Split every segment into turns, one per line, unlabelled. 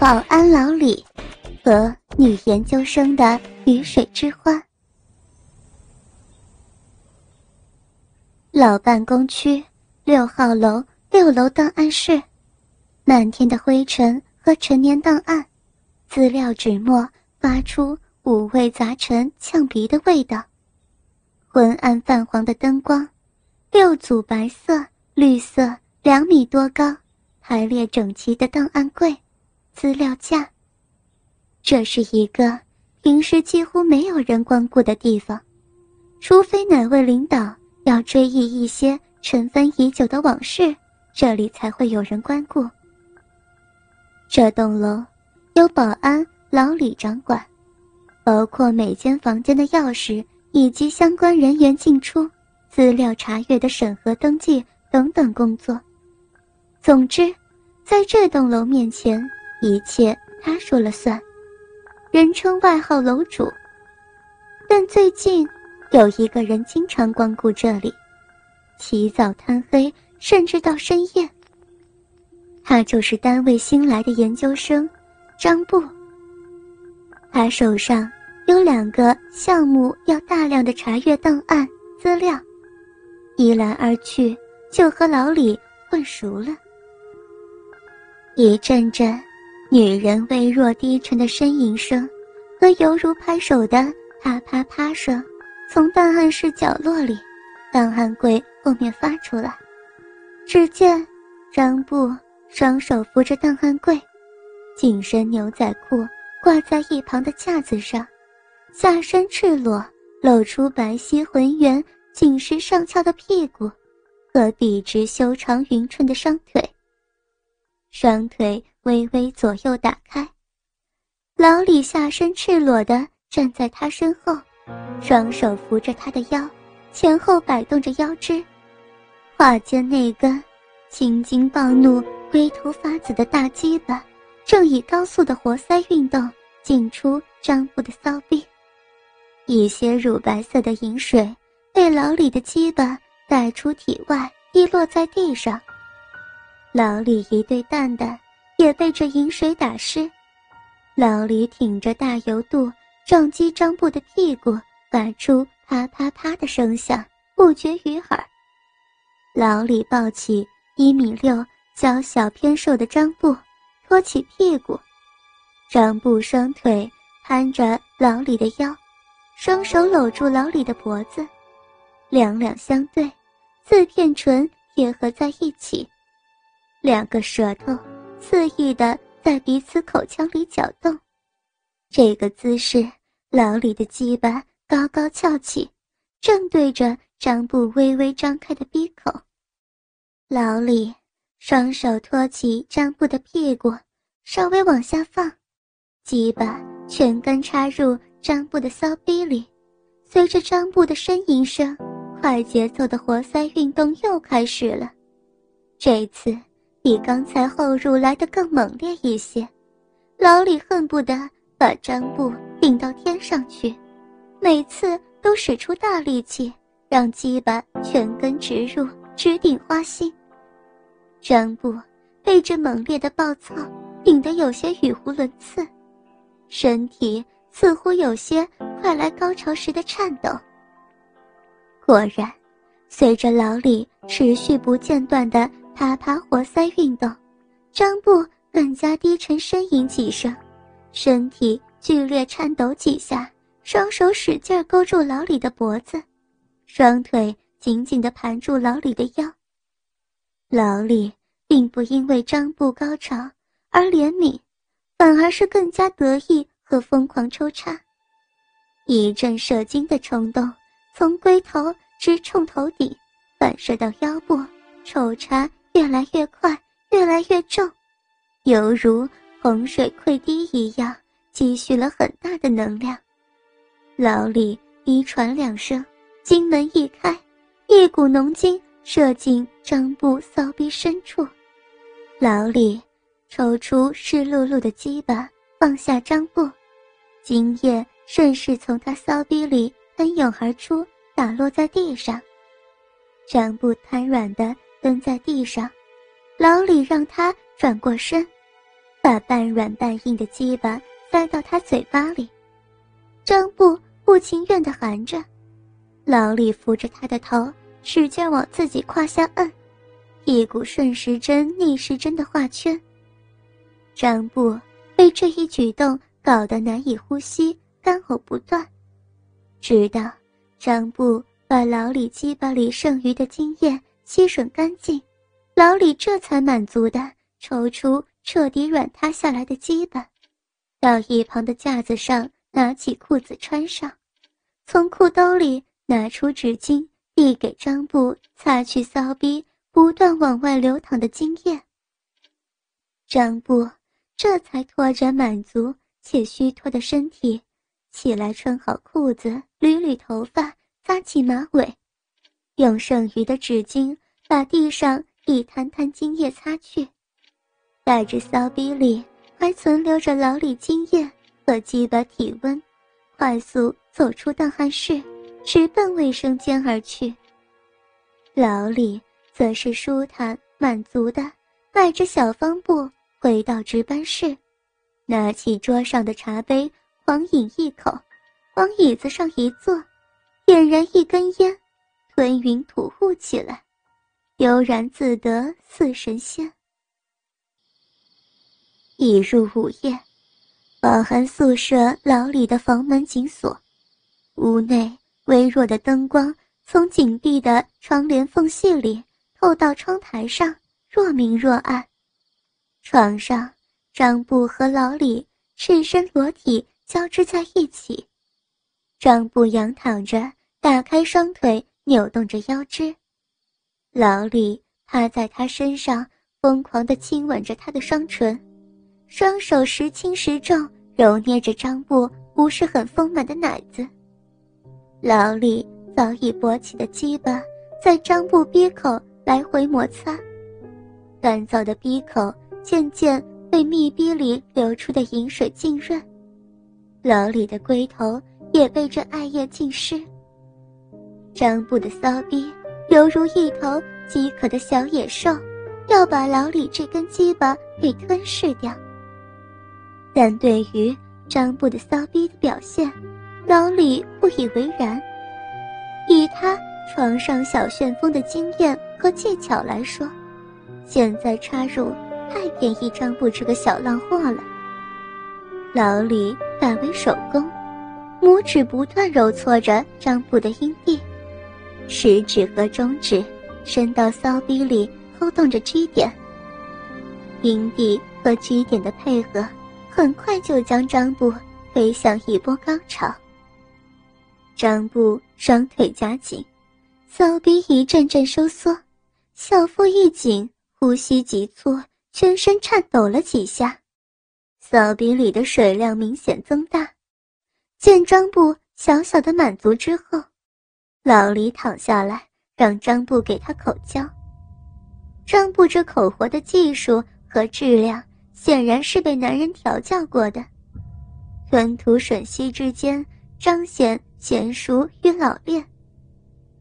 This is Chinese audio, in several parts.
保安老李和女研究生的雨水之欢。老办公区六号楼六楼档案室，漫天的灰尘和陈年档案、资料纸墨发出五味杂陈、呛鼻的味道。昏暗泛黄的灯光，六组白色、绿色两米多高、排列整齐的档案柜。资料架。这是一个平时几乎没有人光顾的地方，除非哪位领导要追忆一些尘封已久的往事，这里才会有人光顾。这栋楼由保安老李掌管，包括每间房间的钥匙以及相关人员进出、资料查阅的审核登记等等工作。总之，在这栋楼面前。一切他说了算，人称外号楼主。但最近有一个人经常光顾这里，起早贪黑，甚至到深夜。他就是单位新来的研究生张布。他手上有两个项目要大量的查阅档案资料，一来二去就和老李混熟了。一阵阵。女人微弱低沉的呻吟声，和犹如拍手的啪啪啪声，从档案室角落里、档案柜后面发出来。只见张布双手扶着档案柜，紧身牛仔裤挂在一旁的架子上，下身赤裸，露出白皙浑圆、紧实上翘的屁股，和笔直修长匀称的双腿。双腿。微微左右打开，老李下身赤裸的站在他身后，双手扶着他的腰，前后摆动着腰肢，胯间那根青筋暴怒、龟头发紫的大鸡巴，正以高速的活塞运动进出张布的骚逼，一些乳白色的饮水被老李的鸡巴带出体外，滴落在地上。老李一对蛋蛋。也被这饮水打湿，老李挺着大油肚撞击张布的屁股，发出啪啪啪的声响，不绝于耳。老李抱起一米六、娇小偏瘦的张布，托起屁股，张布双腿攀着老李的腰，双手搂住老李的脖子，两两相对，四片唇贴合在一起，两个舌头。肆意的在彼此口腔里搅动，这个姿势，老李的鸡巴高高翘起，正对着张布微微张开的鼻口。老李双手托起张布的屁股，稍微往下放，鸡巴全根插入张布的骚逼里。随着张布的呻吟声，快节奏的活塞运动又开始了。这次。比刚才后入来的更猛烈一些，老李恨不得把张布顶到天上去，每次都使出大力气，让鸡巴全根直入，直顶花心。张布被这猛烈的暴躁顶得有些语无伦次，身体似乎有些快来高潮时的颤抖。果然，随着老李持续不间断的。啪啪活塞运动，张布更加低沉呻吟几声，身体剧烈颤抖几下，双手使劲勾住老李的脖子，双腿紧紧地盘住老李的腰。老李并不因为张布高潮而怜悯，反而是更加得意和疯狂抽插，一阵射精的冲动从龟头直冲头顶，反射到腰部，抽插。越来越快，越来越重，犹如洪水溃堤一样，积蓄了很大的能量。老李低喘两声，金门一开，一股浓精射进张布骚逼深处。老李抽出湿漉漉的鸡巴，放下张布，精液顺势从他骚逼里喷涌而出，打落在地上。张布瘫软的。蹲在地上，老李让他转过身，把半软半硬的鸡巴塞到他嘴巴里。张布不情愿地含着，老李扶着他的头，使劲往自己胯下摁，一股顺时针逆时针的画圈。张布被这一举动搞得难以呼吸，干呕不断，直到张布把老李鸡巴里剩余的精液吸吮干净，老李这才满足地抽出彻底软塌下来的鸡巴，到一旁的架子上。拿起裤子穿上，从裤兜里拿出纸巾，递给张布擦去骚逼不断往外流淌的精液。张布这才拖着满足且虚脱的身体起来，穿好裤子，捋捋头发，扎起马尾，用剩余的纸巾把地上一滩滩精液擦去，带着骚逼里还存留着老李精液。和鸡巴体温，快速走出档案室，直奔卫生间而去。老李则是舒坦满足的，迈着小方步回到值班室，拿起桌上的茶杯，狂饮一口，往椅子上一坐，点燃一根烟，吞云吐雾起来，悠然自得似神仙。已入午夜。饱含宿舍老李的房门紧锁，屋内微弱的灯光从紧闭的窗帘缝隙里透到窗台上，若明若暗。床上，张布和老李赤身裸体交织在一起，张布仰躺着，打开双腿，扭动着腰肢，老李趴在他身上，疯狂地亲吻着他的双唇。双手时轻时重，揉捏着张布不是很丰满的奶子。老李早已勃起的鸡巴在张布鼻口来回摩擦，干燥的鼻口渐渐被密闭里流出的饮水浸润，老李的龟头也被这艾叶浸湿。张布的骚逼犹如一头饥渴的小野兽，要把老李这根鸡巴给吞噬掉。但对于张布的骚逼的表现，老李不以为然。以他床上小旋风的经验和技巧来说，现在插入太便宜张布这个小浪货了。老李改为手工，拇指不断揉搓着张布的阴蒂，食指和中指伸到骚逼里抠动着 G 点，阴蒂和 G 点的配合。很快就将张布推向一波高潮。张布双腿夹紧，骚逼一阵阵收缩，小腹一紧，呼吸急促，全身颤抖了几下，骚逼里的水量明显增大。见张布小小的满足之后，老李躺下来，让张布给他口交。张布这口活的技术和质量。显然是被男人调教过的，吞吐吮吸之间彰显娴熟与老练。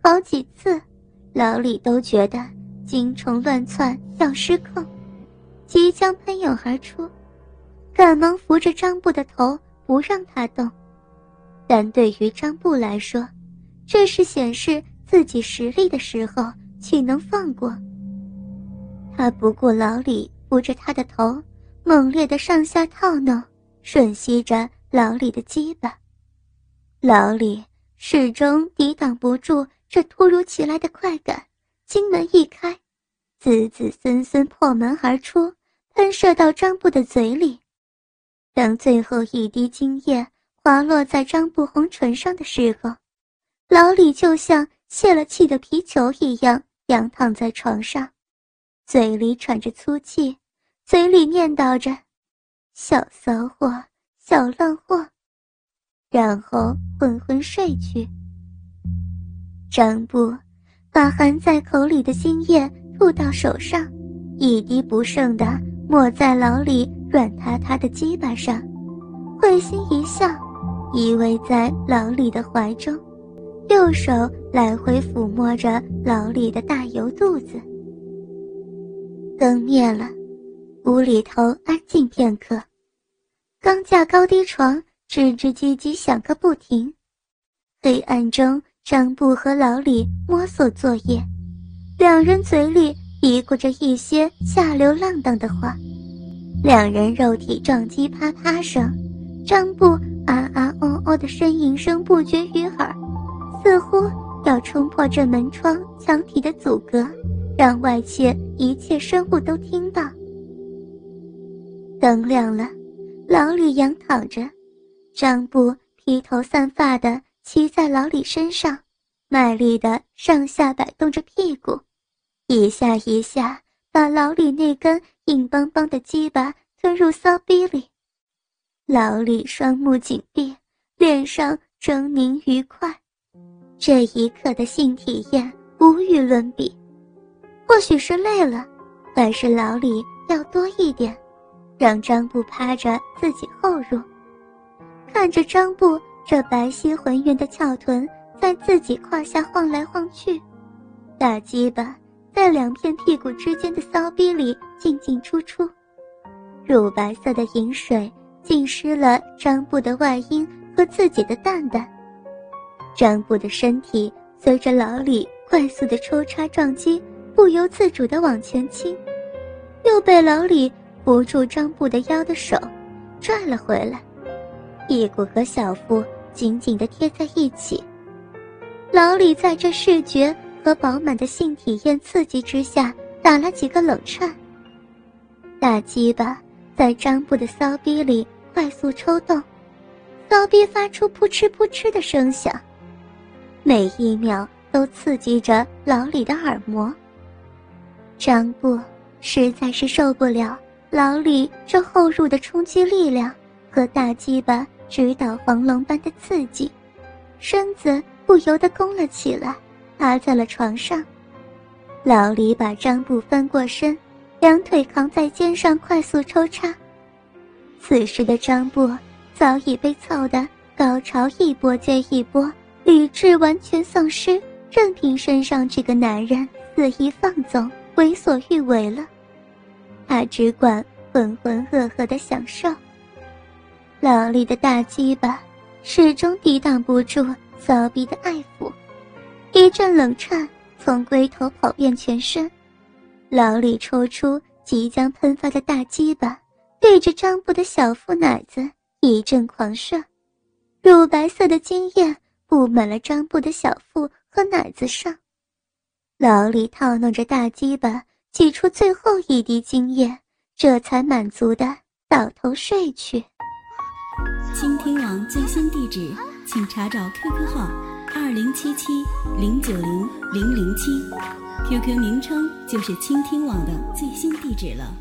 好几次，老李都觉得精虫乱窜要失控，即将喷涌而出，赶忙扶着张布的头不让他动。但对于张布来说，这是显示自己实力的时候，岂能放过？他不顾老李扶着他的头。猛烈的上下套弄，吮吸着老李的鸡巴，老李始终抵挡不住这突如其来的快感，金门一开，子子孙孙破门而出，喷射到张布的嘴里。当最后一滴精液滑落在张布红唇上的时候，老李就像泄了气的皮球一样仰躺在床上，嘴里喘着粗气。嘴里念叨着“小骚货，小浪货”，然后昏昏睡去。张布把含在口里的精液吐到手上，一滴不剩的抹在老李软塌塌的鸡巴上，会心一笑，依偎在老李的怀中，右手来回抚摸着老李的大油肚子。灯灭了。屋里头安静片刻，钢架高低床吱吱唧唧响个不停。黑暗中，张布和老李摸索作业，两人嘴里嘀咕着一些下流浪荡的话，两人肉体撞击啪啪声，张布啊啊哦哦的呻吟声不绝于耳，似乎要冲破这门窗墙体的阻隔，让外界一切生物都听到。灯亮了，老李仰躺着，张布披头散发的骑在老李身上，卖力的上下摆动着屁股，一下一下把老李那根硬邦邦的鸡巴吞入骚逼里。老李双目紧闭，脸上狰狞愉快，这一刻的性体验无与伦比。或许是累了，还是老李要多一点。让张布趴着自己后入，看着张布这白皙浑圆的翘臀在自己胯下晃来晃去，大鸡巴在两片屁股之间的骚逼里进进出出，乳白色的饮水浸湿了张布的外阴和自己的蛋蛋，张布的身体随着老李快速的抽插撞击，不由自主地往前倾，又被老李。扶住张布的腰的手，拽了回来，屁股和小腹紧紧地贴在一起。老李在这视觉和饱满的性体验刺激之下，打了几个冷颤。大鸡巴在张布的骚逼里快速抽动，骚逼发出扑哧扑哧的声响，每一秒都刺激着老李的耳膜。张布实在是受不了。老李这后入的冲击力量和大鸡巴直捣黄龙般的刺激，身子不由得弓了起来，趴在了床上。老李把张布翻过身，两腿扛在肩上，快速抽插。此时的张布早已被操得高潮一波接一波，理智完全丧失，任凭身上这个男人肆意放纵、为所欲为了。他只管浑浑噩噩的享受。老李的大鸡巴始终抵挡不住骚逼的爱抚，一阵冷颤从龟头跑遍全身。老李抽出即将喷发的大鸡巴，对着张布的小腹奶子一阵狂射，乳白色的精液布满了张布的小腹和奶子上。老李套弄着大鸡巴。挤出最后一滴精液，这才满足的倒头睡去。
倾听网最新地址，请查找 QQ 号二零七七零九零零零七，QQ 名称就是倾听网的最新地址了。